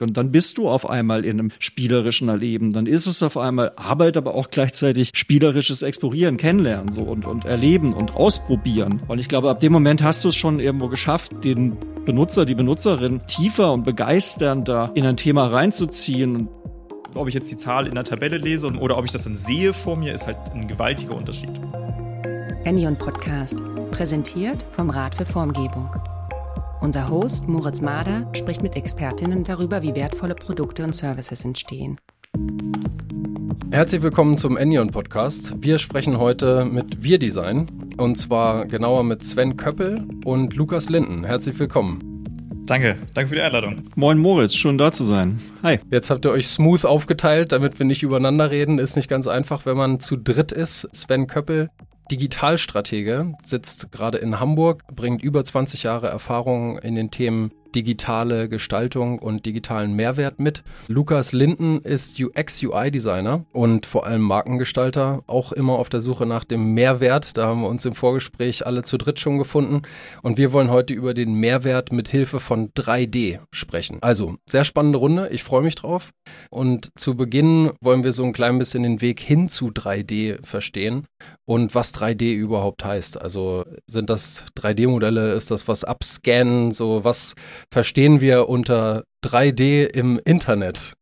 Und dann bist du auf einmal in einem spielerischen Erleben. Dann ist es auf einmal Arbeit, aber auch gleichzeitig spielerisches Explorieren, Kennenlernen so und, und Erleben und Ausprobieren. Und ich glaube, ab dem Moment hast du es schon irgendwo geschafft, den Benutzer, die Benutzerin tiefer und begeisternder in ein Thema reinzuziehen. Ob ich jetzt die Zahl in der Tabelle lese oder ob ich das dann sehe vor mir, ist halt ein gewaltiger Unterschied. Enion Podcast, präsentiert vom Rat für Formgebung. Unser Host Moritz Mader spricht mit Expertinnen darüber, wie wertvolle Produkte und Services entstehen. Herzlich willkommen zum Enion Podcast. Wir sprechen heute mit Wir Design und zwar genauer mit Sven Köppel und Lukas Linden. Herzlich willkommen. Danke, danke für die Einladung. Moin Moritz, schön da zu sein. Hi. Jetzt habt ihr euch smooth aufgeteilt, damit wir nicht übereinander reden. Ist nicht ganz einfach, wenn man zu dritt ist. Sven Köppel, Digitalstratege, sitzt gerade in Hamburg, bringt über 20 Jahre Erfahrung in den Themen digitale Gestaltung und digitalen Mehrwert mit. Lukas Linden ist UX-UI-Designer und vor allem Markengestalter, auch immer auf der Suche nach dem Mehrwert. Da haben wir uns im Vorgespräch alle zu dritt schon gefunden. Und wir wollen heute über den Mehrwert mit Hilfe von 3D sprechen. Also, sehr spannende Runde. Ich freue mich drauf. Und zu Beginn wollen wir so ein klein bisschen den Weg hin zu 3D verstehen und was 3D überhaupt heißt. Also, sind das 3D-Modelle? Ist das was abscannen? So, was verstehen wir unter 3D im Internet?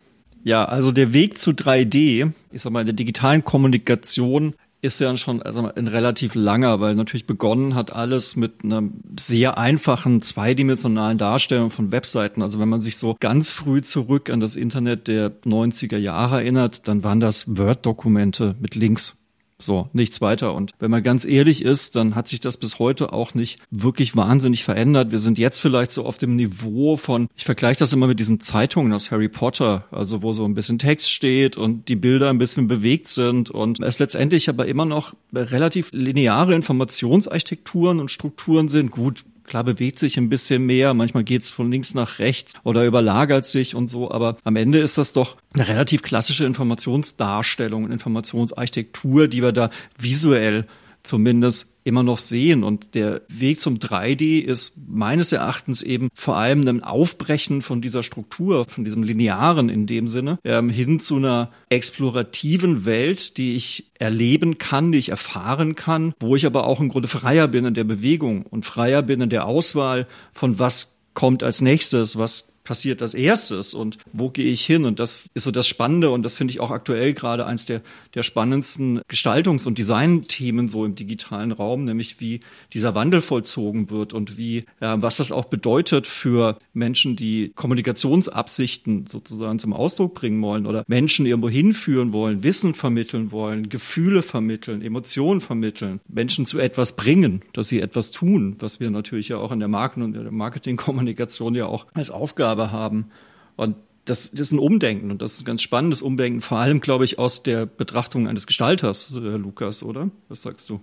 Ja, also der Weg zu 3D, ich sag mal, in der digitalen Kommunikation ist ja schon also ein relativ langer, weil natürlich begonnen hat alles mit einer sehr einfachen zweidimensionalen Darstellung von Webseiten. Also wenn man sich so ganz früh zurück an das Internet der 90er Jahre erinnert, dann waren das Word-Dokumente mit Links. So, nichts weiter. Und wenn man ganz ehrlich ist, dann hat sich das bis heute auch nicht wirklich wahnsinnig verändert. Wir sind jetzt vielleicht so auf dem Niveau von, ich vergleiche das immer mit diesen Zeitungen aus Harry Potter, also wo so ein bisschen Text steht und die Bilder ein bisschen bewegt sind und es letztendlich aber immer noch relativ lineare Informationsarchitekturen und Strukturen sind. Gut, Klar bewegt sich ein bisschen mehr, manchmal geht's von links nach rechts oder überlagert sich und so, aber am Ende ist das doch eine relativ klassische Informationsdarstellung, Informationsarchitektur, die wir da visuell zumindest immer noch sehen. Und der Weg zum 3D ist meines Erachtens eben vor allem ein Aufbrechen von dieser Struktur, von diesem Linearen in dem Sinne, ähm, hin zu einer explorativen Welt, die ich erleben kann, die ich erfahren kann, wo ich aber auch im Grunde freier bin in der Bewegung und freier bin in der Auswahl von was kommt als nächstes, was passiert als erstes und wo gehe ich hin? Und das ist so das Spannende und das finde ich auch aktuell gerade eins der, der spannendsten Gestaltungs- und Designthemen so im digitalen Raum, nämlich wie dieser Wandel vollzogen wird und wie, äh, was das auch bedeutet für Menschen, die Kommunikationsabsichten sozusagen zum Ausdruck bringen wollen oder Menschen irgendwo hinführen wollen, Wissen vermitteln wollen, Gefühle vermitteln, Emotionen vermitteln, Menschen zu etwas bringen, dass sie etwas tun, was wir natürlich ja auch in der Marken- und der Marketingkommunikation ja auch als Aufgabe Aufgabe haben. Und das, das ist ein Umdenken und das ist ein ganz spannendes Umdenken, vor allem, glaube ich, aus der Betrachtung eines Gestalters, äh, Lukas, oder? Was sagst du?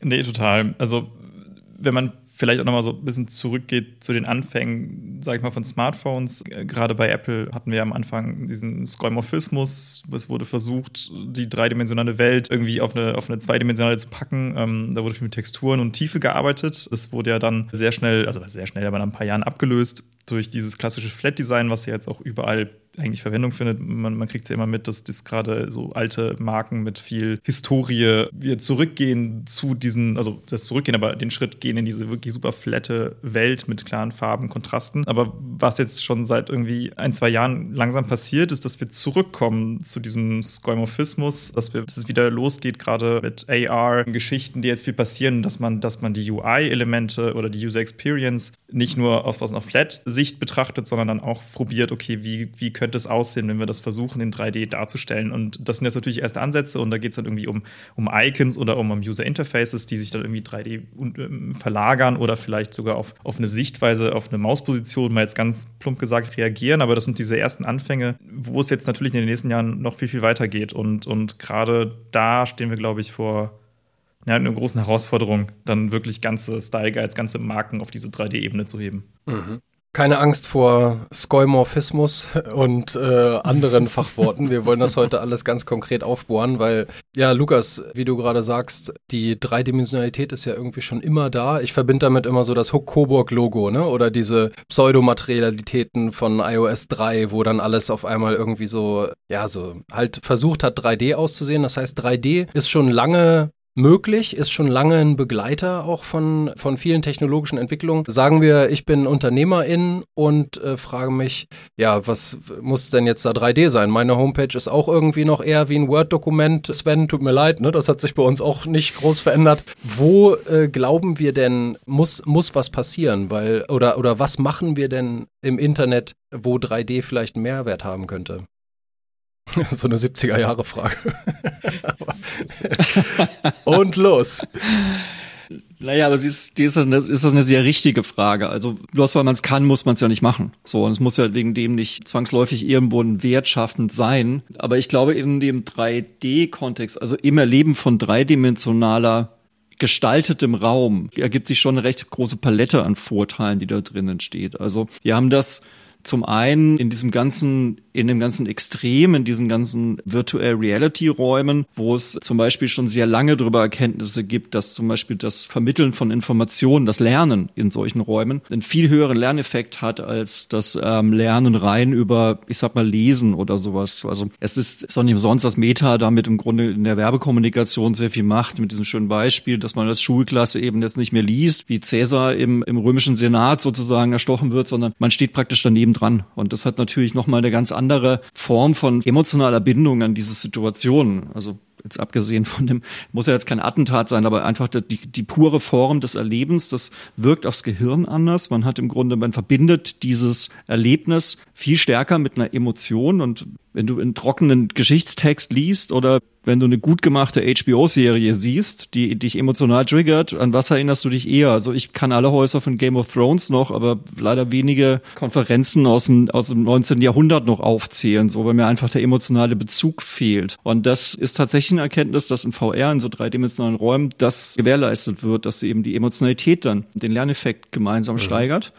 Nee, total. Also, wenn man vielleicht auch nochmal so ein bisschen zurückgeht zu den Anfängen, sage ich mal, von Smartphones. Gerade bei Apple hatten wir am Anfang diesen Skeuomorphismus. Es wurde versucht, die dreidimensionale Welt irgendwie auf eine, auf eine zweidimensionale zu packen. Ähm, da wurde viel mit Texturen und Tiefe gearbeitet. Das wurde ja dann sehr schnell, also sehr schnell, aber nach ein paar Jahren abgelöst durch dieses klassische Flat-Design, was ja jetzt auch überall eigentlich Verwendung findet. Man, man kriegt es ja immer mit, dass das gerade so alte Marken mit viel Historie wir zurückgehen zu diesen, also das Zurückgehen, aber den Schritt gehen in diese wirklich super flatte Welt mit klaren Farben, Kontrasten. Aber was jetzt schon seit irgendwie ein, zwei Jahren langsam passiert, ist, dass wir zurückkommen zu diesem Skeuomorphismus, dass, dass es wieder losgeht, gerade mit AR-Geschichten, die jetzt viel passieren, dass man, dass man die UI-Elemente oder die User Experience nicht nur aus, aus einer Flat-Sicht betrachtet, sondern dann auch probiert, okay, wie, wie können könnte es aussehen, wenn wir das versuchen, in 3D darzustellen. Und das sind jetzt natürlich erste Ansätze und da geht es dann irgendwie um, um Icons oder um, um User Interfaces, die sich dann irgendwie 3D ähm, verlagern oder vielleicht sogar auf, auf eine Sichtweise, auf eine Mausposition, mal jetzt ganz plump gesagt, reagieren. Aber das sind diese ersten Anfänge, wo es jetzt natürlich in den nächsten Jahren noch viel, viel weiter geht. Und, und gerade da stehen wir, glaube ich, vor ja, eine großen Herausforderung, dann wirklich ganze Style Guides, ganze Marken auf diese 3D-Ebene zu heben. Mhm. Keine Angst vor Skoimorphismus und äh, anderen Fachworten. Wir wollen das heute alles ganz konkret aufbohren, weil, ja, Lukas, wie du gerade sagst, die Dreidimensionalität ist ja irgendwie schon immer da. Ich verbinde damit immer so das Hook-Coburg-Logo, ne? Oder diese Pseudomaterialitäten von iOS 3, wo dann alles auf einmal irgendwie so, ja, so halt versucht hat, 3D auszusehen. Das heißt, 3D ist schon lange möglich, ist schon lange ein Begleiter auch von, von vielen technologischen Entwicklungen. Sagen wir, ich bin Unternehmerin und äh, frage mich, ja, was muss denn jetzt da 3D sein? Meine Homepage ist auch irgendwie noch eher wie ein Word-Dokument. Sven, tut mir leid, ne? das hat sich bei uns auch nicht groß verändert. Wo äh, glauben wir denn, muss, muss was passieren? Weil, oder, oder was machen wir denn im Internet, wo 3D vielleicht einen Mehrwert haben könnte? So eine 70er-Jahre-Frage. Und los. Naja, aber sie ist, die ist, das ist eine sehr richtige Frage. Also bloß weil man es kann, muss man es ja nicht machen. So, und es muss ja wegen dem nicht zwangsläufig irgendwo ein wertschaffend sein. Aber ich glaube, in dem 3D-Kontext, also im Erleben von dreidimensionaler gestaltetem Raum, ergibt sich schon eine recht große Palette an Vorteilen, die da drinnen steht. Also wir haben das zum einen in diesem ganzen, in dem ganzen Extrem, in diesen ganzen Virtual Reality Räumen, wo es zum Beispiel schon sehr lange darüber Erkenntnisse gibt, dass zum Beispiel das Vermitteln von Informationen, das Lernen in solchen Räumen einen viel höheren Lerneffekt hat als das ähm, Lernen rein über, ich sag mal, Lesen oder sowas. Also es ist, ist auch nicht umsonst, dass Meta damit im Grunde in der Werbekommunikation sehr viel macht, mit diesem schönen Beispiel, dass man als Schulklasse eben jetzt nicht mehr liest, wie Cäsar im, im römischen Senat sozusagen erstochen wird, sondern man steht praktisch daneben dran. Und das hat natürlich nochmal eine ganz andere Form von emotionaler Bindung an diese Situation. Also jetzt abgesehen von dem, muss ja jetzt kein Attentat sein, aber einfach die, die pure Form des Erlebens, das wirkt aufs Gehirn anders. Man hat im Grunde, man verbindet dieses Erlebnis viel stärker mit einer Emotion und wenn du einen trockenen Geschichtstext liest oder wenn du eine gut gemachte HBO-Serie siehst, die dich emotional triggert, an was erinnerst du dich eher? Also ich kann alle Häuser von Game of Thrones noch, aber leider wenige Konferenzen aus dem, aus dem 19. Jahrhundert noch aufzählen, so weil mir einfach der emotionale Bezug fehlt. Und das ist tatsächlich eine Erkenntnis, dass in VR, in so dreidimensionalen Räumen, das gewährleistet wird, dass eben die Emotionalität dann den Lerneffekt gemeinsam mhm. steigert.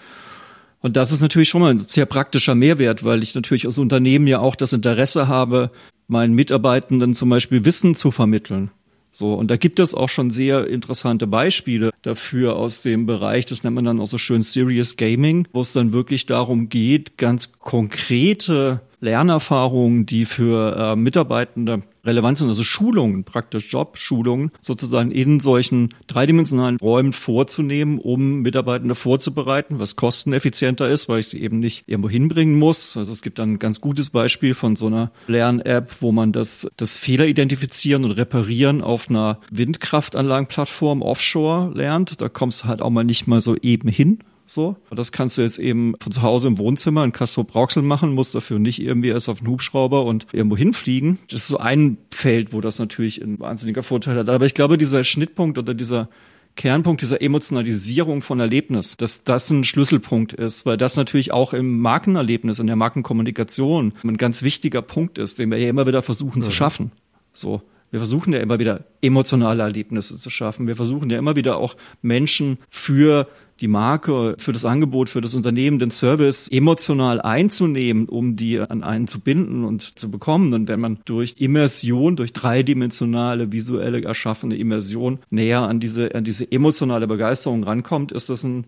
Und das ist natürlich schon mal ein sehr praktischer Mehrwert, weil ich natürlich als Unternehmen ja auch das Interesse habe, meinen Mitarbeitenden zum Beispiel Wissen zu vermitteln. So, und da gibt es auch schon sehr interessante Beispiele dafür aus dem Bereich, das nennt man dann auch so schön Serious Gaming, wo es dann wirklich darum geht, ganz konkrete Lernerfahrungen, die für äh, Mitarbeitende relevant sind, also Schulungen, praktisch Jobschulungen, sozusagen in solchen dreidimensionalen Räumen vorzunehmen, um Mitarbeitende vorzubereiten, was kosteneffizienter ist, weil ich sie eben nicht irgendwo hinbringen muss. Also es gibt dann ein ganz gutes Beispiel von so einer Lern-App, wo man das, das Fehler identifizieren und reparieren auf einer Windkraftanlagenplattform offshore lernt. Da kommst du halt auch mal nicht mal so eben hin, so. Das kannst du jetzt eben von zu Hause im Wohnzimmer in Castro Brauxel machen, musst dafür nicht irgendwie erst auf einen Hubschrauber und irgendwo hinfliegen. Das ist so ein Feld, wo das natürlich ein wahnsinniger Vorteil hat. Aber ich glaube, dieser Schnittpunkt oder dieser Kernpunkt dieser Emotionalisierung von Erlebnis, dass das ein Schlüsselpunkt ist, weil das natürlich auch im Markenerlebnis, in der Markenkommunikation ein ganz wichtiger Punkt ist, den wir ja immer wieder versuchen mhm. zu schaffen. So. Wir versuchen ja immer wieder emotionale Erlebnisse zu schaffen. Wir versuchen ja immer wieder auch Menschen für die Marke, für das Angebot, für das Unternehmen, den Service emotional einzunehmen, um die an einen zu binden und zu bekommen. Und wenn man durch Immersion, durch dreidimensionale, visuelle erschaffene Immersion näher an diese, an diese emotionale Begeisterung rankommt, ist das ein,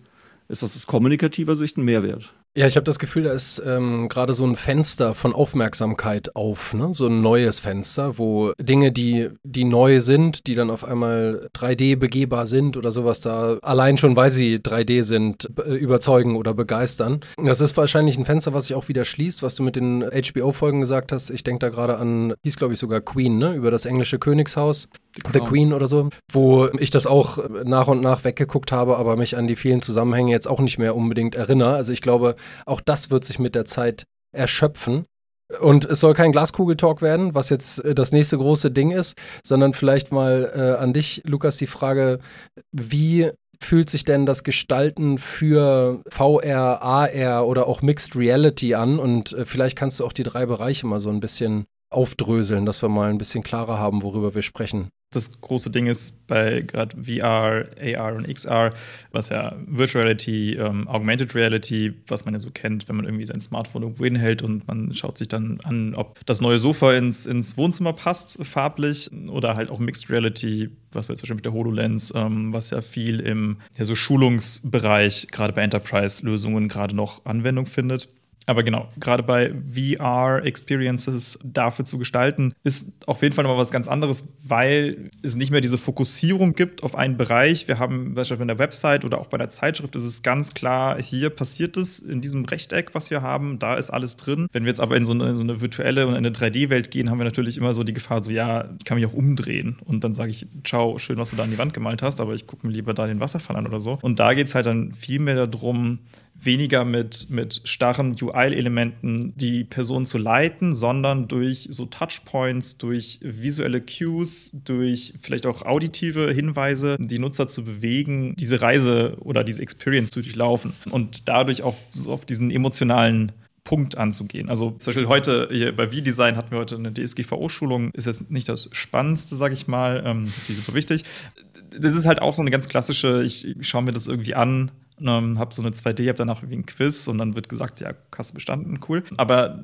ist das aus kommunikativer Sicht ein Mehrwert. Ja, ich habe das Gefühl, da ist ähm, gerade so ein Fenster von Aufmerksamkeit auf, ne? so ein neues Fenster, wo Dinge, die, die neu sind, die dann auf einmal 3D begehbar sind oder sowas da, allein schon weil sie 3D sind, überzeugen oder begeistern. Das ist wahrscheinlich ein Fenster, was sich auch wieder schließt, was du mit den HBO-Folgen gesagt hast. Ich denke da gerade an, hieß glaube ich sogar Queen, ne? über das englische Königshaus. The Queen oder so, wo ich das auch nach und nach weggeguckt habe, aber mich an die vielen Zusammenhänge jetzt auch nicht mehr unbedingt erinnere. Also ich glaube, auch das wird sich mit der Zeit erschöpfen. Und es soll kein Glaskugeltalk werden, was jetzt äh, das nächste große Ding ist, sondern vielleicht mal äh, an dich, Lukas, die Frage, wie fühlt sich denn das Gestalten für VR, AR oder auch Mixed Reality an? Und äh, vielleicht kannst du auch die drei Bereiche mal so ein bisschen aufdröseln, dass wir mal ein bisschen klarer haben, worüber wir sprechen. Das große Ding ist bei gerade VR, AR und XR, was ja Virtual Reality, ähm, Augmented Reality, was man ja so kennt, wenn man irgendwie sein Smartphone irgendwo hinhält und man schaut sich dann an, ob das neue Sofa ins, ins Wohnzimmer passt, farblich, oder halt auch Mixed Reality, was wir zum Beispiel mit der HoloLens, ähm, was ja viel im ja, so Schulungsbereich, gerade bei Enterprise-Lösungen, gerade noch Anwendung findet. Aber genau, gerade bei VR-Experiences dafür zu gestalten, ist auf jeden Fall nochmal was ganz anderes, weil es nicht mehr diese Fokussierung gibt auf einen Bereich. Wir haben beispielsweise in der Website oder auch bei der Zeitschrift ist es ganz klar, hier passiert es in diesem Rechteck, was wir haben, da ist alles drin. Wenn wir jetzt aber in so eine, in so eine virtuelle und eine 3D-Welt gehen, haben wir natürlich immer so die Gefahr, so ja, ich kann mich auch umdrehen und dann sage ich, ciao, schön, was du da an die Wand gemalt hast, aber ich gucke mir lieber da den Wasserfall an oder so. Und da geht es halt dann viel mehr darum, weniger mit, mit starren UI-Elementen die Person zu leiten, sondern durch so Touchpoints, durch visuelle Cues, durch vielleicht auch auditive Hinweise, die Nutzer zu bewegen, diese Reise oder diese Experience zu durchlaufen und dadurch auf, so auf diesen emotionalen Punkt anzugehen. Also zum Beispiel heute hier bei V-Design hatten wir heute eine DSGVO-Schulung. Ist jetzt nicht das Spannendste, sage ich mal. Ähm, natürlich super wichtig. Das ist halt auch so eine ganz klassische, ich, ich schaue mir das irgendwie an, ähm, habe so eine 2D, habe danach irgendwie ein Quiz und dann wird gesagt, ja, hast du bestanden, cool. Aber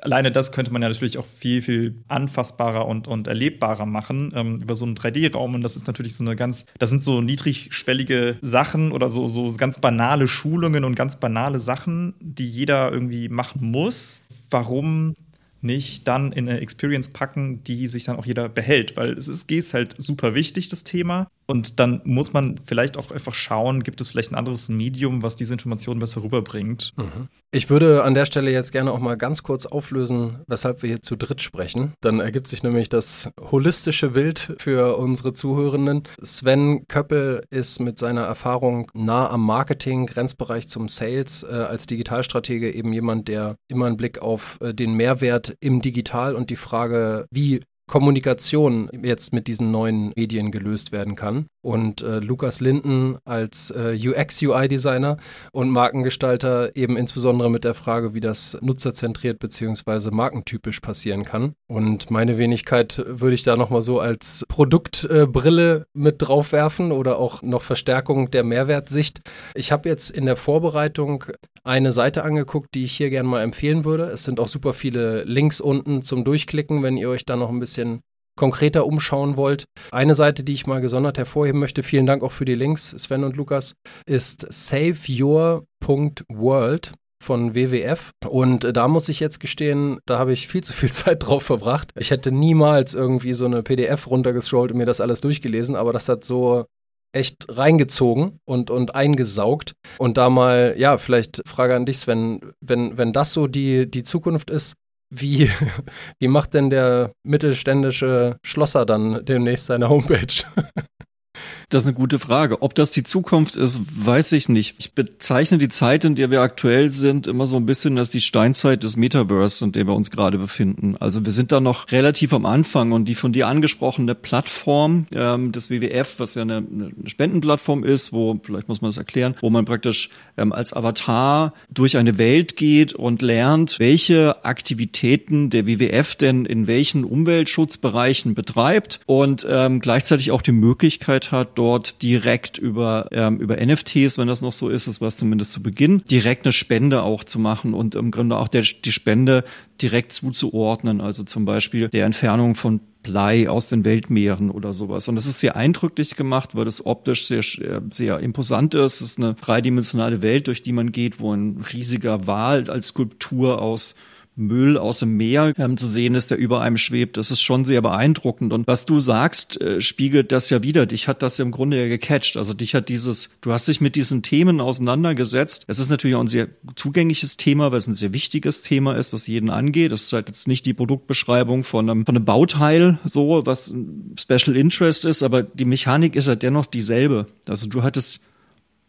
alleine das könnte man ja natürlich auch viel, viel anfassbarer und, und erlebbarer machen ähm, über so einen 3D-Raum. Und das ist natürlich so eine ganz, das sind so niedrigschwellige Sachen oder so, so ganz banale Schulungen und ganz banale Sachen, die jeder irgendwie machen muss. Warum nicht dann in eine Experience packen, die sich dann auch jeder behält, weil es ist, ist halt super wichtig, das Thema. Und dann muss man vielleicht auch einfach schauen, gibt es vielleicht ein anderes Medium, was diese Informationen besser rüberbringt. Mhm. Ich würde an der Stelle jetzt gerne auch mal ganz kurz auflösen, weshalb wir hier zu dritt sprechen. Dann ergibt sich nämlich das holistische Bild für unsere Zuhörenden. Sven Köppel ist mit seiner Erfahrung nah am Marketing, Grenzbereich zum Sales, äh, als Digitalstratege eben jemand, der immer einen Blick auf äh, den Mehrwert im Digital und die Frage, wie Kommunikation jetzt mit diesen neuen Medien gelöst werden kann. Und äh, Lukas Linden als äh, UX-UI-Designer und Markengestalter eben insbesondere mit der Frage, wie das nutzerzentriert bzw. markentypisch passieren kann. Und meine Wenigkeit würde ich da nochmal so als Produktbrille äh, mit draufwerfen oder auch noch Verstärkung der Mehrwertsicht. Ich habe jetzt in der Vorbereitung eine Seite angeguckt, die ich hier gerne mal empfehlen würde. Es sind auch super viele Links unten zum Durchklicken, wenn ihr euch da noch ein bisschen konkreter umschauen wollt. Eine Seite, die ich mal gesondert hervorheben möchte, vielen Dank auch für die Links, Sven und Lukas, ist saveyour.world von WWF. Und da muss ich jetzt gestehen, da habe ich viel zu viel Zeit drauf verbracht. Ich hätte niemals irgendwie so eine PDF runtergescrollt und mir das alles durchgelesen, aber das hat so echt reingezogen und, und eingesaugt. Und da mal, ja, vielleicht Frage an dich, Sven, wenn, wenn das so die, die Zukunft ist, wie, wie macht denn der mittelständische Schlosser dann demnächst seine Homepage? Das ist eine gute Frage. Ob das die Zukunft ist, weiß ich nicht. Ich bezeichne die Zeit, in der wir aktuell sind, immer so ein bisschen als die Steinzeit des Metaverse, in der wir uns gerade befinden. Also wir sind da noch relativ am Anfang und die von dir angesprochene Plattform ähm, des WWF, was ja eine, eine, Spendenplattform ist, wo, vielleicht muss man das erklären, wo man praktisch ähm, als Avatar durch eine Welt geht und lernt, welche Aktivitäten der WWF denn in welchen Umweltschutzbereichen betreibt und ähm, gleichzeitig auch die Möglichkeit hat, dort direkt über, ähm, über NFTs, wenn das noch so ist, das war es zumindest zu Beginn, direkt eine Spende auch zu machen und im Grunde auch der, die Spende direkt zuzuordnen, also zum Beispiel der Entfernung von Blei aus den Weltmeeren oder sowas. Und das ist sehr eindrücklich gemacht, weil das optisch sehr, sehr imposant ist. Es ist eine dreidimensionale Welt, durch die man geht, wo ein riesiger Wal als Skulptur aus Müll aus dem Meer ähm, zu sehen ist, der über einem schwebt. Das ist schon sehr beeindruckend. Und was du sagst, äh, spiegelt das ja wieder. Dich hat das im Grunde ja gecatcht. Also dich hat dieses, du hast dich mit diesen Themen auseinandergesetzt. Es ist natürlich auch ein sehr zugängliches Thema, weil es ein sehr wichtiges Thema ist, was jeden angeht. Das ist halt jetzt nicht die Produktbeschreibung von einem, von einem Bauteil, so, was ein Special Interest ist, aber die Mechanik ist ja dennoch dieselbe. Also du hattest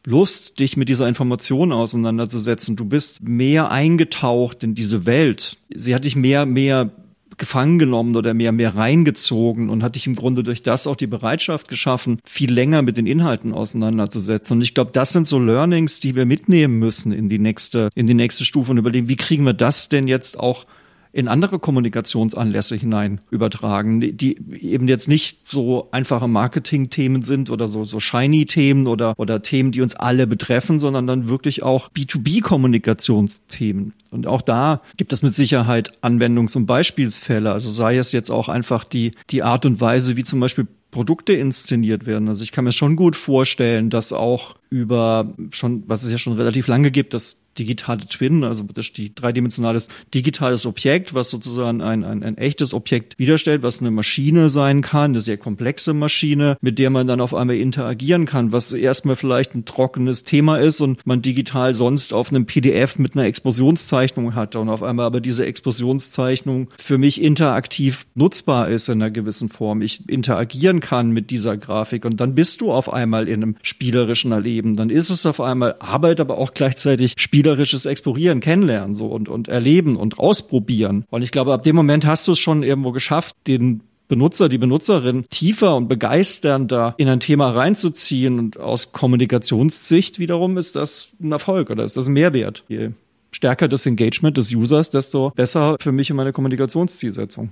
Lust, dich mit dieser Information auseinanderzusetzen. Du bist mehr eingetaucht in diese Welt. Sie hat dich mehr, mehr gefangen genommen oder mehr, mehr reingezogen und hat dich im Grunde durch das auch die Bereitschaft geschaffen, viel länger mit den Inhalten auseinanderzusetzen. Und ich glaube, das sind so Learnings, die wir mitnehmen müssen in die nächste, in die nächste Stufe und überlegen, wie kriegen wir das denn jetzt auch in andere Kommunikationsanlässe hinein übertragen, die eben jetzt nicht so einfache Marketing-Themen sind oder so, so shiny-Themen oder, oder Themen, die uns alle betreffen, sondern dann wirklich auch B2B-Kommunikationsthemen. Und auch da gibt es mit Sicherheit Anwendungs- und Beispielsfälle. Also sei es jetzt auch einfach die, die Art und Weise, wie zum Beispiel Produkte inszeniert werden. Also ich kann mir schon gut vorstellen, dass auch über schon, was es ja schon relativ lange gibt, das digitale Twin, also das die dreidimensionales digitales Objekt, was sozusagen ein, ein, ein echtes Objekt widerstellt, was eine Maschine sein kann, eine sehr komplexe Maschine, mit der man dann auf einmal interagieren kann, was erstmal vielleicht ein trockenes Thema ist und man digital sonst auf einem PDF mit einer Explosionszeichnung hat und auf einmal aber diese Explosionszeichnung für mich interaktiv nutzbar ist in einer gewissen Form. Ich interagieren kann mit dieser Grafik und dann bist du auf einmal in einem spielerischen Erleben. Dann ist es auf einmal Arbeit, aber auch gleichzeitig Spiel spielerisches Explorieren, kennenlernen so und, und erleben und ausprobieren. Und ich glaube, ab dem Moment hast du es schon irgendwo geschafft, den Benutzer, die Benutzerin tiefer und begeisternder in ein Thema reinzuziehen. Und aus Kommunikationssicht wiederum ist das ein Erfolg oder ist das ein Mehrwert. Je stärker das Engagement des Users, desto besser für mich in meine Kommunikationszielsetzung.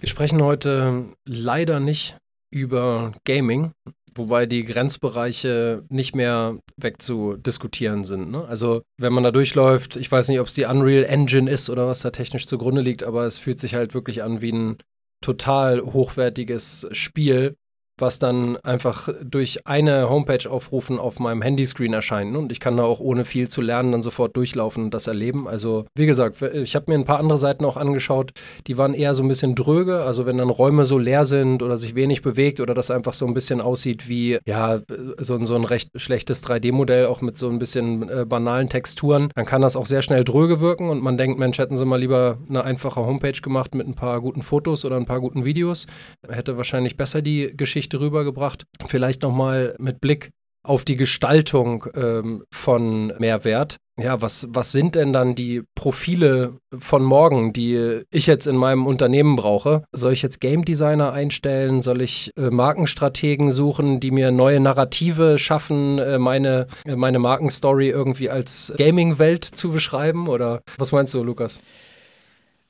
Wir sprechen heute leider nicht über Gaming, wobei die Grenzbereiche nicht mehr wegzudiskutieren sind. Ne? Also wenn man da durchläuft, ich weiß nicht, ob es die Unreal Engine ist oder was da technisch zugrunde liegt, aber es fühlt sich halt wirklich an wie ein total hochwertiges Spiel, was dann einfach durch eine Homepage aufrufen auf meinem Handyscreen erscheint. Und ich kann da auch ohne viel zu lernen dann sofort durchlaufen und das erleben. Also wie gesagt, ich habe mir ein paar andere Seiten auch angeschaut, die waren eher so ein bisschen dröge. Also wenn dann Räume so leer sind oder sich wenig bewegt oder das einfach so ein bisschen aussieht wie, ja, so, so ein recht schlechtes 3D-Modell, auch mit so ein bisschen äh, banalen Texturen, dann kann das auch sehr schnell dröge wirken und man denkt, Mensch, hätten sie mal lieber eine einfache Homepage gemacht mit ein paar guten Fotos oder ein paar guten Videos. Hätte wahrscheinlich besser die Geschichte Geschichte rübergebracht. Vielleicht nochmal mit Blick auf die Gestaltung ähm, von Mehrwert. Ja, was, was sind denn dann die Profile von morgen, die ich jetzt in meinem Unternehmen brauche? Soll ich jetzt Game Designer einstellen? Soll ich äh, Markenstrategen suchen, die mir neue Narrative schaffen, äh, meine, äh, meine Markenstory irgendwie als Gaming-Welt zu beschreiben? Oder was meinst du, Lukas?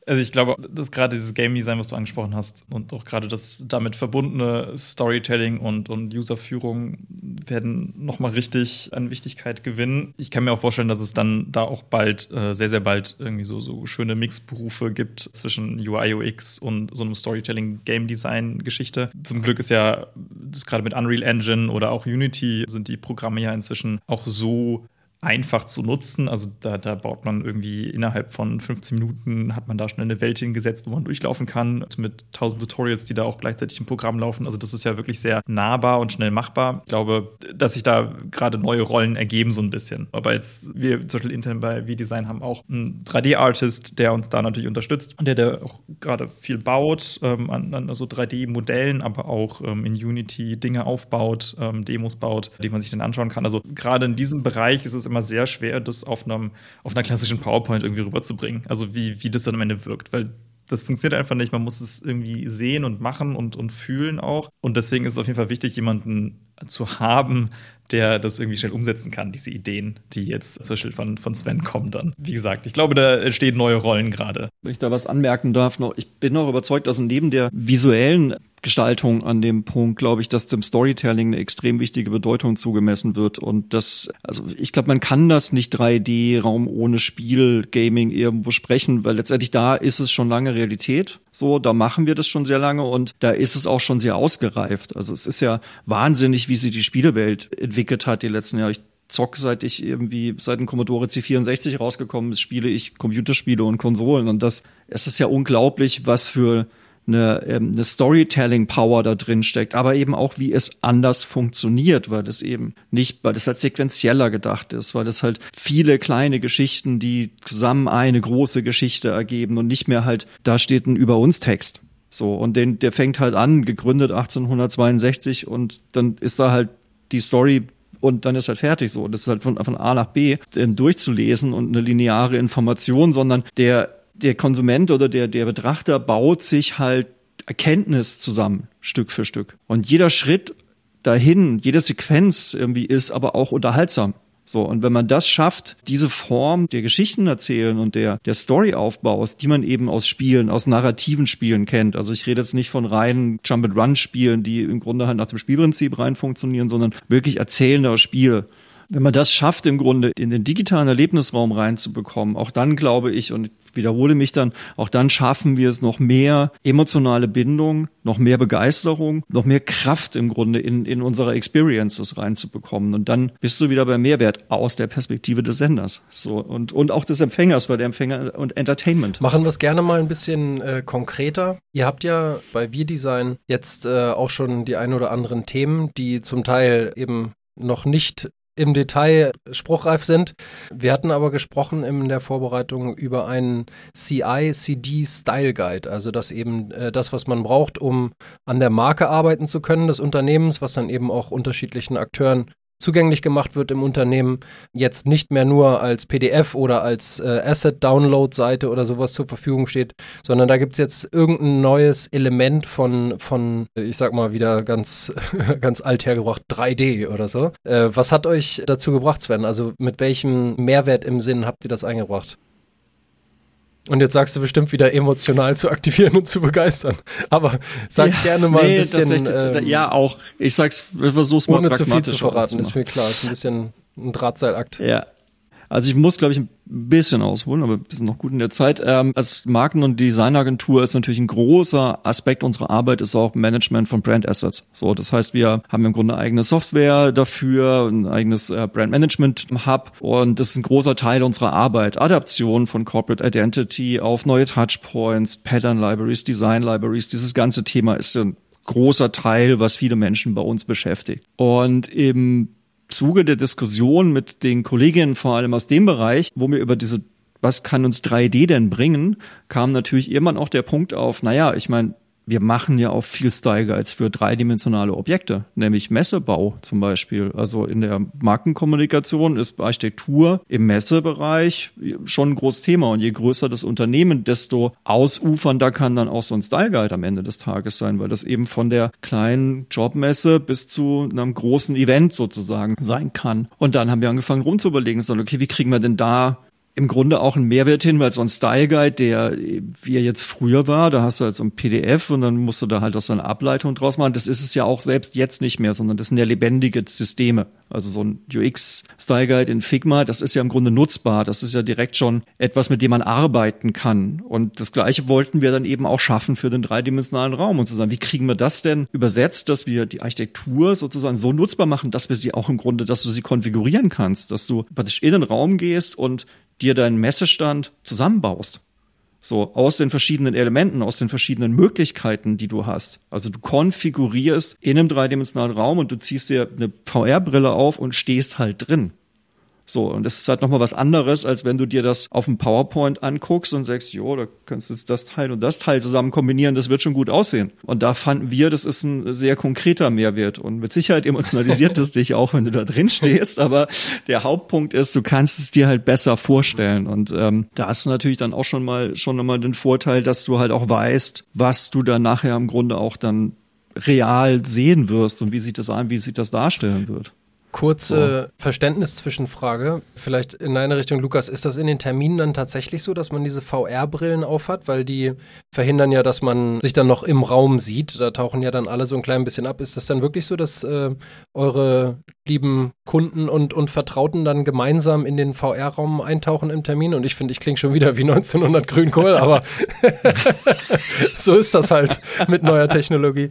Also ich glaube, dass gerade dieses Game Design, was du angesprochen hast, und auch gerade das damit verbundene Storytelling und, und Userführung werden nochmal richtig an Wichtigkeit gewinnen. Ich kann mir auch vorstellen, dass es dann da auch bald, äh, sehr, sehr bald irgendwie so, so schöne Mixberufe gibt zwischen UI, UX und so einem Storytelling Game Design Geschichte. Zum Glück ist ja gerade mit Unreal Engine oder auch Unity sind die Programme ja inzwischen auch so einfach zu nutzen. Also da, da baut man irgendwie innerhalb von 15 Minuten hat man da schnell eine Welt hingesetzt, wo man durchlaufen kann, mit tausend Tutorials, die da auch gleichzeitig im Programm laufen. Also das ist ja wirklich sehr nahbar und schnell machbar. Ich glaube, dass sich da gerade neue Rollen ergeben so ein bisschen. Aber jetzt, wir zum Beispiel intern bei V-Design haben auch einen 3D-Artist, der uns da natürlich unterstützt und der da auch gerade viel baut ähm, an, an so 3D-Modellen, aber auch ähm, in Unity Dinge aufbaut, ähm, Demos baut, die man sich dann anschauen kann. Also gerade in diesem Bereich ist es immer immer sehr schwer, das auf, einem, auf einer klassischen PowerPoint irgendwie rüberzubringen. Also wie, wie das dann am Ende wirkt. Weil das funktioniert einfach nicht. Man muss es irgendwie sehen und machen und, und fühlen auch. Und deswegen ist es auf jeden Fall wichtig, jemanden zu haben, der das irgendwie schnell umsetzen kann, diese Ideen, die jetzt zum Beispiel von, von Sven kommen dann. Wie gesagt, ich glaube, da entstehen neue Rollen gerade. Wenn ich da was anmerken darf, noch, ich bin auch überzeugt, dass neben der visuellen Gestaltung an dem Punkt, glaube ich, dass dem Storytelling eine extrem wichtige Bedeutung zugemessen wird. Und das, also ich glaube, man kann das nicht 3D-Raum ohne Spiel, Gaming irgendwo sprechen, weil letztendlich da ist es schon lange Realität. So, da machen wir das schon sehr lange und da ist es auch schon sehr ausgereift. Also es ist ja wahnsinnig, wie sich die Spielewelt entwickelt hat die letzten Jahre. Ich zock, seit ich irgendwie, seit ein Commodore C64 rausgekommen ist, spiele ich Computerspiele und Konsolen. Und das, es ist ja unglaublich, was für eine, ähm, eine Storytelling-Power da drin steckt, aber eben auch, wie es anders funktioniert, weil das eben nicht, weil das halt sequenzieller gedacht ist, weil das halt viele kleine Geschichten, die zusammen eine große Geschichte ergeben und nicht mehr halt, da steht ein Über uns Text. So, und den, der fängt halt an, gegründet 1862 und dann ist da halt die Story und dann ist halt fertig so. Das ist halt von, von A nach B ähm, durchzulesen und eine lineare Information, sondern der der Konsument oder der, der Betrachter baut sich halt Erkenntnis zusammen, Stück für Stück. Und jeder Schritt dahin, jede Sequenz irgendwie ist aber auch unterhaltsam. So, und wenn man das schafft, diese Form der Geschichten erzählen und der, der Storyaufbaus, die man eben aus Spielen, aus narrativen Spielen kennt. Also ich rede jetzt nicht von reinen Jump-and-Run-Spielen, die im Grunde halt nach dem Spielprinzip rein funktionieren, sondern wirklich erzählende Spiele. Wenn man das schafft, im Grunde in den digitalen Erlebnisraum reinzubekommen, auch dann glaube ich, und wiederhole mich dann, auch dann schaffen wir es noch mehr emotionale Bindung, noch mehr Begeisterung, noch mehr Kraft im Grunde in, in unsere Experiences reinzubekommen. Und dann bist du wieder bei Mehrwert aus der Perspektive des Senders. So, und, und auch des Empfängers, weil der Empfänger und Entertainment. Machen wir es gerne mal ein bisschen äh, konkreter. Ihr habt ja bei Wir Design jetzt äh, auch schon die ein oder anderen Themen, die zum Teil eben noch nicht im Detail spruchreif sind. Wir hatten aber gesprochen in der Vorbereitung über einen CI-CD Style Guide, also das eben äh, das, was man braucht, um an der Marke arbeiten zu können des Unternehmens, was dann eben auch unterschiedlichen Akteuren zugänglich gemacht wird im Unternehmen, jetzt nicht mehr nur als PDF oder als äh, Asset-Download-Seite oder sowas zur Verfügung steht, sondern da gibt es jetzt irgendein neues Element von, von, ich sag mal wieder ganz, ganz alt hergebracht, 3D oder so. Äh, was hat euch dazu gebracht, Sven? Also mit welchem Mehrwert im Sinn habt ihr das eingebracht? Und jetzt sagst du bestimmt wieder emotional zu aktivieren und zu begeistern. Aber sag's ja, gerne mal nee, ein bisschen. Ähm, ja, auch. Ich sag's, versuch's mal Ohne zu viel zu verraten, ist mir klar. Ist ein bisschen ein Drahtseilakt. Ja. Also ich muss, glaube ich, ein bisschen ausholen, aber wir sind noch gut in der Zeit. Ähm, als Marken- und Designagentur ist natürlich ein großer Aspekt unserer Arbeit ist auch Management von Brand Assets. So, das heißt, wir haben im Grunde eigene Software dafür, ein eigenes äh, Brand Management Hub und das ist ein großer Teil unserer Arbeit. Adaption von Corporate Identity auf neue Touchpoints, Pattern Libraries, Design Libraries. Dieses ganze Thema ist ein großer Teil, was viele Menschen bei uns beschäftigt. Und im Zuge der Diskussion mit den Kolleginnen vor allem aus dem Bereich, wo wir über diese was kann uns 3D denn bringen, kam natürlich irgendwann auch der Punkt auf, naja, ich meine, wir machen ja auch viel Style Guides für dreidimensionale Objekte, nämlich Messebau zum Beispiel. Also in der Markenkommunikation ist Architektur im Messebereich schon ein großes Thema. Und je größer das Unternehmen, desto ausufernder kann dann auch so ein Style Guide am Ende des Tages sein, weil das eben von der kleinen Jobmesse bis zu einem großen Event sozusagen sein kann. Und dann haben wir angefangen rumzuüberlegen, so, okay, wie kriegen wir denn da im Grunde auch ein Mehrwert hin, weil so ein Style Guide, der wie er jetzt früher war, da hast du halt so ein PDF und dann musst du da halt auch so eine Ableitung draus machen. Das ist es ja auch selbst jetzt nicht mehr, sondern das sind ja lebendige Systeme. Also so ein UX Style Guide in Figma, das ist ja im Grunde nutzbar. Das ist ja direkt schon etwas, mit dem man arbeiten kann. Und das Gleiche wollten wir dann eben auch schaffen für den dreidimensionalen Raum und zu sagen, wie kriegen wir das denn übersetzt, dass wir die Architektur sozusagen so nutzbar machen, dass wir sie auch im Grunde, dass du sie konfigurieren kannst, dass du praktisch in den Raum gehst und dir deinen Messestand zusammenbaust. So, aus den verschiedenen Elementen, aus den verschiedenen Möglichkeiten, die du hast. Also du konfigurierst in einem dreidimensionalen Raum und du ziehst dir eine VR-Brille auf und stehst halt drin. So, und das ist halt nochmal was anderes, als wenn du dir das auf dem PowerPoint anguckst und sagst, jo, da kannst du jetzt das Teil und das Teil zusammen kombinieren, das wird schon gut aussehen. Und da fanden wir, das ist ein sehr konkreter Mehrwert. Und mit Sicherheit emotionalisiert es dich auch, wenn du da drin stehst. Aber der Hauptpunkt ist, du kannst es dir halt besser vorstellen. Und ähm, da hast du natürlich dann auch schon mal schon mal den Vorteil, dass du halt auch weißt, was du dann nachher im Grunde auch dann real sehen wirst und wie sich das an, wie sich das darstellen wird. Kurze so. Verständniszwischenfrage. Vielleicht in deine Richtung, Lukas. Ist das in den Terminen dann tatsächlich so, dass man diese VR-Brillen aufhat? Weil die verhindern ja, dass man sich dann noch im Raum sieht. Da tauchen ja dann alle so ein klein bisschen ab. Ist das dann wirklich so, dass äh, eure lieben Kunden und, und Vertrauten dann gemeinsam in den VR-Raum eintauchen im Termin? Und ich finde, ich klinge schon wieder wie 1900 Grünkohl, aber so ist das halt mit neuer Technologie.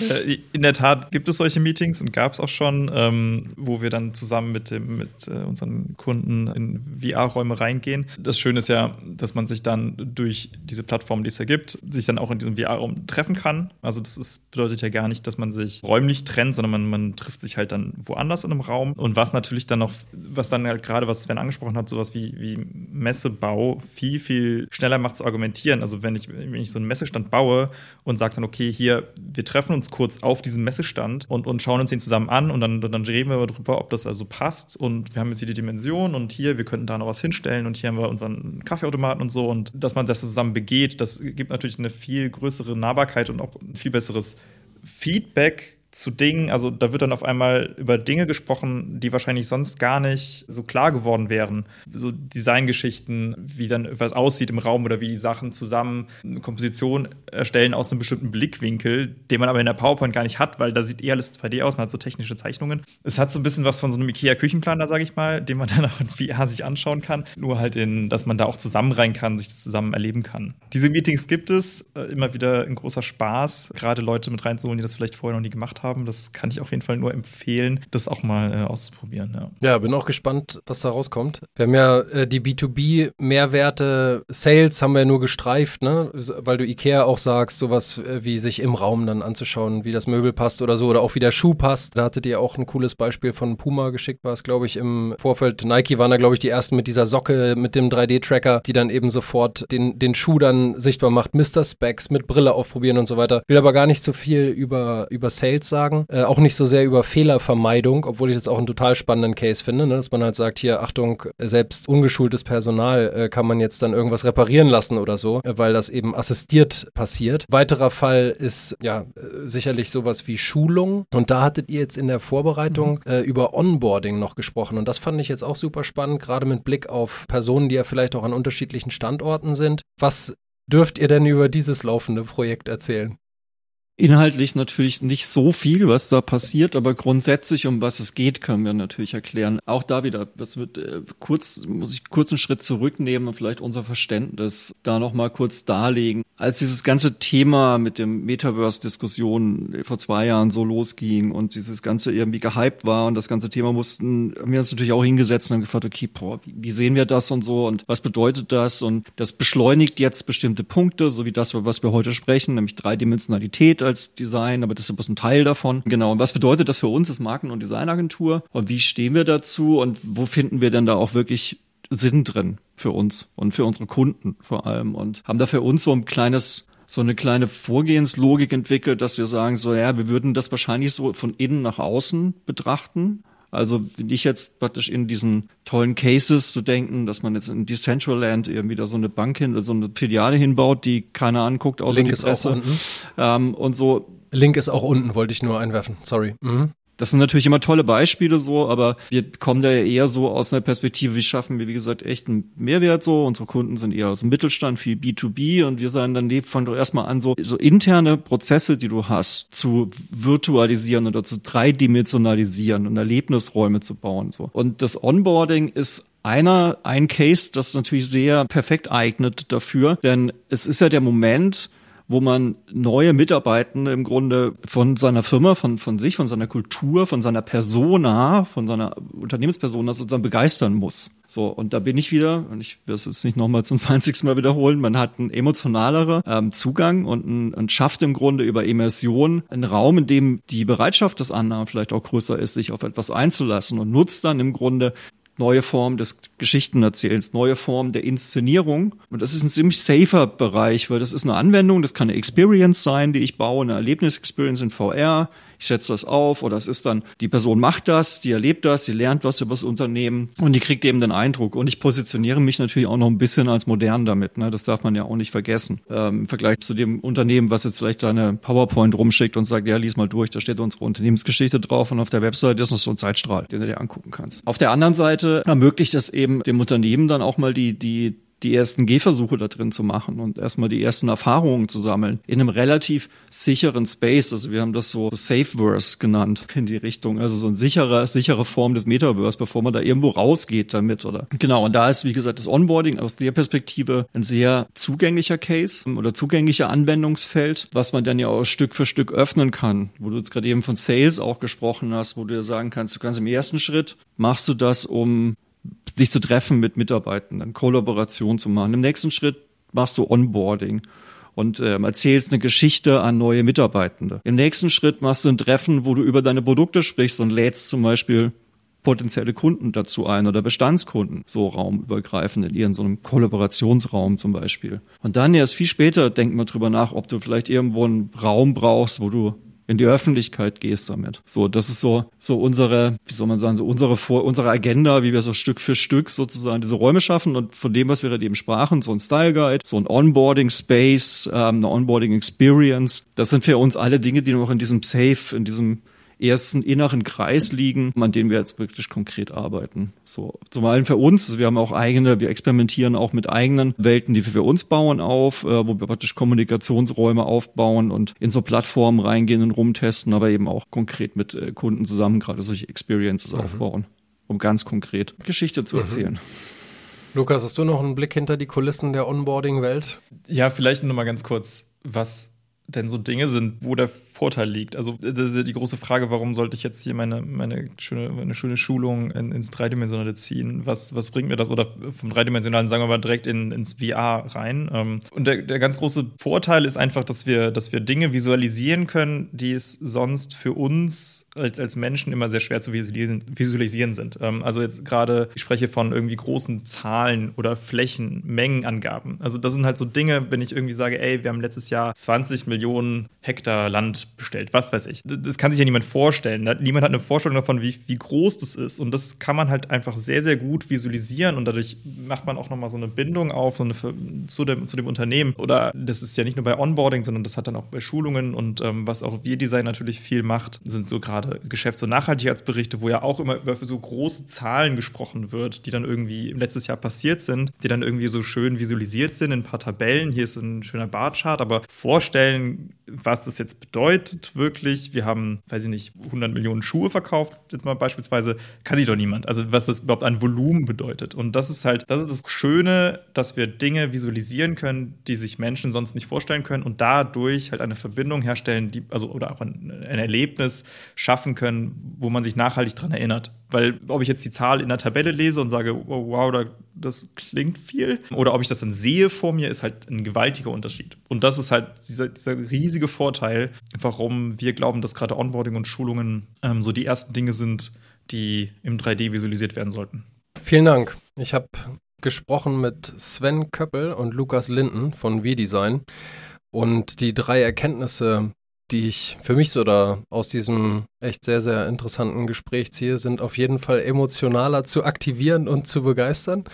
Äh, in der Tat gibt es solche Meetings und gab es auch schon, ähm, wo wir dann zusammen mit, dem, mit äh, unseren Kunden in VR-Räume reingehen. Das Schöne ist ja, dass man sich dann durch diese Plattform, die es ja gibt, sich dann auch in diesem VR-Raum treffen kann. Also das ist, bedeutet ja gar nicht, dass man sich räumlich trennt, sondern man, man trifft sich halt dann woanders in einem Raum. Und was natürlich dann noch, was dann halt gerade, was Sven angesprochen hat, sowas wie, wie Messebau viel, viel schneller macht zu argumentieren. Also wenn ich, wenn ich so einen Messestand baue und sage dann, okay, hier, wir treffen uns uns kurz auf diesen Messestand und, und schauen uns den zusammen an und dann, dann reden wir darüber, ob das also passt. Und wir haben jetzt hier die Dimension und hier, wir könnten da noch was hinstellen und hier haben wir unseren Kaffeeautomaten und so. Und dass man das zusammen begeht, das gibt natürlich eine viel größere Nahbarkeit und auch ein viel besseres Feedback zu Dingen, also da wird dann auf einmal über Dinge gesprochen, die wahrscheinlich sonst gar nicht so klar geworden wären. So Designgeschichten, wie dann etwas aussieht im Raum oder wie Sachen zusammen eine Komposition erstellen aus einem bestimmten Blickwinkel, den man aber in der PowerPoint gar nicht hat, weil da sieht eher alles 2D aus, man hat so technische Zeichnungen. Es hat so ein bisschen was von so einem IKEA-Küchenplaner, sage ich mal, den man dann auch in VR sich anschauen kann. Nur halt in, dass man da auch zusammen rein kann, sich das zusammen erleben kann. Diese Meetings gibt es, äh, immer wieder ein großer Spaß, gerade Leute mit reinzuholen, die das vielleicht vorher noch nie gemacht haben. Das kann ich auf jeden Fall nur empfehlen, das auch mal äh, auszuprobieren. Ja. ja. bin auch gespannt, was da rauskommt. Wir haben ja äh, die B2B-Mehrwerte, Sales haben wir ja nur gestreift, ne? Weil du IKEA auch sagst, sowas äh, wie sich im Raum dann anzuschauen, wie das Möbel passt oder so, oder auch wie der Schuh passt. Da hattet ihr auch ein cooles Beispiel von Puma geschickt, war es, glaube ich, im Vorfeld. Nike waren da, glaube ich, die ersten mit dieser Socke, mit dem 3D-Tracker, die dann eben sofort den, den Schuh dann sichtbar macht. Mr. Specs mit Brille aufprobieren und so weiter. Will aber gar nicht so viel über, über Sales sagen. Äh, auch nicht so sehr über Fehlervermeidung, obwohl ich das auch einen total spannenden Case finde, ne? dass man halt sagt, hier, Achtung, selbst ungeschultes Personal äh, kann man jetzt dann irgendwas reparieren lassen oder so, äh, weil das eben assistiert passiert. Weiterer Fall ist ja äh, sicherlich sowas wie Schulung. Und da hattet ihr jetzt in der Vorbereitung mhm. äh, über Onboarding noch gesprochen. Und das fand ich jetzt auch super spannend, gerade mit Blick auf Personen, die ja vielleicht auch an unterschiedlichen Standorten sind. Was dürft ihr denn über dieses laufende Projekt erzählen? Inhaltlich natürlich nicht so viel, was da passiert, aber grundsätzlich, um was es geht, können wir natürlich erklären. Auch da wieder, das wird äh, kurz, muss ich kurz einen Schritt zurücknehmen und vielleicht unser Verständnis da nochmal kurz darlegen. Als dieses ganze Thema mit dem Metaverse-Diskussion vor zwei Jahren so losging und dieses Ganze irgendwie gehypt war und das ganze Thema mussten, haben wir uns natürlich auch hingesetzt und haben gefragt, okay, boah, wie, sehen wir das und so und was bedeutet das? Und das beschleunigt jetzt bestimmte Punkte, so wie das, was wir heute sprechen, nämlich Dreidimensionalität als Design, aber das ist bloß ein Teil davon. Genau. Und was bedeutet das für uns als Marken- und Designagentur? Und wie stehen wir dazu? Und wo finden wir denn da auch wirklich Sinn drin für uns und für unsere Kunden vor allem? Und haben da für uns so ein kleines so eine kleine Vorgehenslogik entwickelt, dass wir sagen, so ja, wir würden das wahrscheinlich so von innen nach außen betrachten. Also wenn ich jetzt praktisch in diesen tollen Cases zu denken, dass man jetzt in Decentraland irgendwie da so eine Bank hin, so eine Filiale hinbaut, die keiner anguckt, außer Link die Presse. Ist auch unten. Ähm, und so. Link ist auch unten, wollte ich nur einwerfen. Sorry. Mhm. Das sind natürlich immer tolle Beispiele so, aber wir kommen da ja eher so aus einer Perspektive, wie schaffen wir, wie gesagt, echt einen Mehrwert so. Unsere Kunden sind eher aus dem Mittelstand, viel B2B und wir sagen dann, nee, fang doch erstmal an, so, so interne Prozesse, die du hast, zu virtualisieren oder zu dreidimensionalisieren und Erlebnisräume zu bauen. So. Und das Onboarding ist einer, ein Case, das natürlich sehr perfekt eignet dafür, denn es ist ja der Moment, wo man neue Mitarbeitende im Grunde von seiner Firma, von, von sich, von seiner Kultur, von seiner Persona, von seiner Unternehmenspersona sozusagen begeistern muss. So, und da bin ich wieder, und ich will es jetzt nicht nochmal zum 20. Mal wiederholen, man hat einen emotionaleren ähm, Zugang und, ein, und schafft im Grunde über Immersion einen Raum, in dem die Bereitschaft des anderen vielleicht auch größer ist, sich auf etwas einzulassen und nutzt dann im Grunde neue Form des Geschichtenerzählens, neue Form der Inszenierung. Und das ist ein ziemlich safer Bereich, weil das ist eine Anwendung, das kann eine Experience sein, die ich baue, eine Erlebnis-Experience in VR ich schätze das auf oder es ist dann, die Person macht das, die erlebt das, sie lernt was über das Unternehmen und die kriegt eben den Eindruck. Und ich positioniere mich natürlich auch noch ein bisschen als modern damit. Ne? Das darf man ja auch nicht vergessen. Ähm, Im Vergleich zu dem Unternehmen, was jetzt vielleicht eine PowerPoint rumschickt und sagt, ja, lies mal durch, da steht unsere Unternehmensgeschichte drauf und auf der Webseite ist noch so ein Zeitstrahl, den du dir angucken kannst. Auf der anderen Seite ermöglicht es eben dem Unternehmen dann auch mal die, die die ersten Gehversuche da drin zu machen und erstmal die ersten Erfahrungen zu sammeln in einem relativ sicheren Space. Also wir haben das so Safeverse genannt in die Richtung. Also so eine sichere, sichere Form des Metaverse, bevor man da irgendwo rausgeht damit, oder? Genau. Und da ist, wie gesagt, das Onboarding aus der Perspektive ein sehr zugänglicher Case oder zugänglicher Anwendungsfeld, was man dann ja auch Stück für Stück öffnen kann. Wo du jetzt gerade eben von Sales auch gesprochen hast, wo du ja sagen kannst, du kannst im ersten Schritt machst du das, um sich zu treffen mit Mitarbeitenden, Kollaboration zu machen. Im nächsten Schritt machst du Onboarding und ähm, erzählst eine Geschichte an neue Mitarbeitende. Im nächsten Schritt machst du ein Treffen, wo du über deine Produkte sprichst und lädst zum Beispiel potenzielle Kunden dazu ein oder Bestandskunden, so raumübergreifend in ihren so einem Kollaborationsraum zum Beispiel. Und dann erst viel später denkt man drüber nach, ob du vielleicht irgendwo einen Raum brauchst, wo du in die Öffentlichkeit gehst damit. So, das ist so, so unsere, wie soll man sagen, so unsere Vor unsere Agenda, wie wir so Stück für Stück sozusagen diese Räume schaffen und von dem, was wir gerade eben sprachen, so ein Style Guide, so ein Onboarding Space, ähm, eine Onboarding Experience. Das sind für uns alle Dinge, die noch in diesem Safe, in diesem ersten inneren Kreis liegen, an denen wir jetzt wirklich konkret arbeiten. So, zum einen für uns, also wir haben auch eigene, wir experimentieren auch mit eigenen Welten, die wir für uns bauen auf, äh, wo wir praktisch Kommunikationsräume aufbauen und in so Plattformen reingehen und rumtesten, aber eben auch konkret mit äh, Kunden zusammen gerade solche Experiences mhm. aufbauen, um ganz konkret Geschichte zu mhm. erzählen. Mhm. Lukas, hast du noch einen Blick hinter die Kulissen der Onboarding-Welt? Ja, vielleicht nur mal ganz kurz, was denn so Dinge sind, wo der Vorteil liegt. Also das ist die große Frage, warum sollte ich jetzt hier meine, meine schöne, meine schöne Schulung in, ins Dreidimensionale ziehen? Was, was bringt mir das? Oder vom Dreidimensionalen, sagen wir mal, direkt in, ins VR rein. Ähm, und der, der ganz große Vorteil ist einfach, dass wir, dass wir Dinge visualisieren können, die es sonst für uns als, als Menschen immer sehr schwer zu visualisieren, visualisieren sind. Ähm, also jetzt gerade, ich spreche von irgendwie großen Zahlen oder Flächen, Mengenangaben. Also das sind halt so Dinge, wenn ich irgendwie sage, ey, wir haben letztes Jahr 20 Millionen Hektar Land bestellt, was weiß ich. Das kann sich ja niemand vorstellen. Niemand hat eine Vorstellung davon, wie, wie groß das ist. Und das kann man halt einfach sehr, sehr gut visualisieren und dadurch macht man auch nochmal so eine Bindung auf so eine, zu, dem, zu dem Unternehmen. Oder das ist ja nicht nur bei Onboarding, sondern das hat dann auch bei Schulungen und ähm, was auch wir Design natürlich viel macht, sind so gerade Geschäfts- und Nachhaltigkeitsberichte, wo ja auch immer über so große Zahlen gesprochen wird, die dann irgendwie im letztes Jahr passiert sind, die dann irgendwie so schön visualisiert sind in ein paar Tabellen. Hier ist ein schöner Barchart, aber vorstellen, was das jetzt bedeutet, bedeutet wirklich, wir haben, weiß ich nicht, 100 Millionen Schuhe verkauft, jetzt mal beispielsweise, kann sich doch niemand. Also was das überhaupt an Volumen bedeutet. Und das ist halt, das ist das Schöne, dass wir Dinge visualisieren können, die sich Menschen sonst nicht vorstellen können und dadurch halt eine Verbindung herstellen, die, also oder auch ein, ein Erlebnis schaffen können, wo man sich nachhaltig daran erinnert. Weil ob ich jetzt die Zahl in der Tabelle lese und sage, oh, wow, da, das klingt viel, oder ob ich das dann sehe vor mir, ist halt ein gewaltiger Unterschied. Und das ist halt dieser, dieser riesige Vorteil, warum wir glauben, dass gerade Onboarding und Schulungen ähm, so die ersten Dinge sind, die im 3D visualisiert werden sollten. Vielen Dank. Ich habe gesprochen mit Sven Köppel und Lukas Linden von V-Design. Und die drei Erkenntnisse, die ich für mich so da aus diesem echt sehr, sehr interessanten Gespräch ziehe, sind auf jeden Fall emotionaler zu aktivieren und zu begeistern.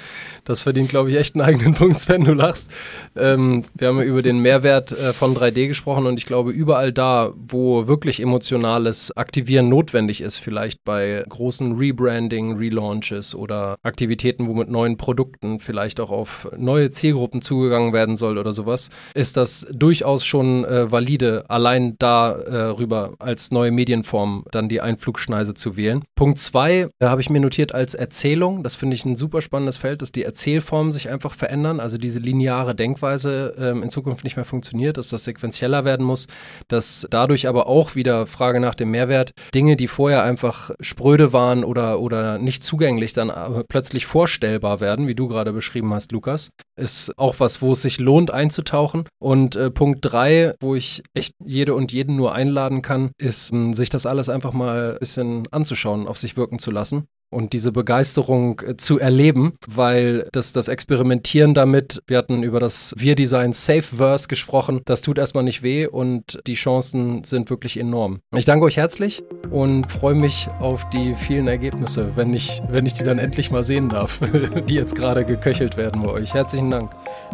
Das verdient, glaube ich, echt einen eigenen Punkt, Sven, du lachst. Ähm, wir haben ja über den Mehrwert äh, von 3D gesprochen und ich glaube, überall da, wo wirklich emotionales Aktivieren notwendig ist, vielleicht bei großen Rebranding, Relaunches oder Aktivitäten, wo mit neuen Produkten vielleicht auch auf neue Zielgruppen zugegangen werden soll oder sowas, ist das durchaus schon äh, valide, allein darüber äh, als neue Medienform dann die Einflugschneise zu wählen. Punkt zwei da habe ich mir notiert als Erzählung. Das finde ich ein super spannendes Feld, dass die Erzählformen sich einfach verändern. Also diese lineare Denkweise ähm, in Zukunft nicht mehr funktioniert, dass das sequenzieller werden muss, dass dadurch aber auch wieder Frage nach dem Mehrwert Dinge, die vorher einfach spröde waren oder, oder nicht zugänglich, dann plötzlich vorstellbar werden, wie du gerade beschrieben hast, Lukas. Ist auch was, wo es sich lohnt einzutauchen. Und äh, Punkt drei, wo ich echt jede und jeden nur einladen kann, ist, sich das alles einfach mal ein bisschen anzuschauen, auf sich wirken zu lassen und diese Begeisterung äh, zu erleben, weil das, das Experimentieren damit, wir hatten über das Wir-Design Safe-Verse gesprochen, das tut erstmal nicht weh und die Chancen sind wirklich enorm. Ich danke euch herzlich und freue mich auf die vielen Ergebnisse, wenn ich, wenn ich die dann endlich mal sehen darf, die jetzt gerade geköchelt werden bei euch. Herzlichen Dank.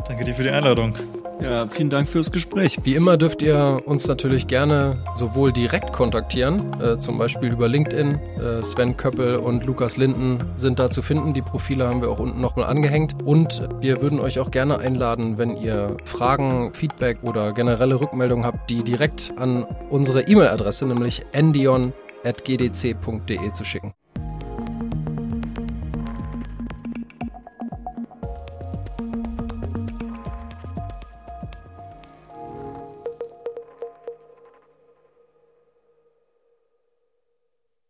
Danke dir für die Einladung. Ja, vielen Dank fürs Gespräch. Wie immer dürft ihr uns natürlich gerne sowohl direkt kontaktieren, äh, zum Beispiel über LinkedIn. Äh, Sven Köppel und Lukas Linden sind da zu finden. Die Profile haben wir auch unten nochmal angehängt. Und wir würden euch auch gerne einladen, wenn ihr Fragen, Feedback oder generelle Rückmeldungen habt, die direkt an unsere E-Mail-Adresse, nämlich endion.gdc.de zu schicken.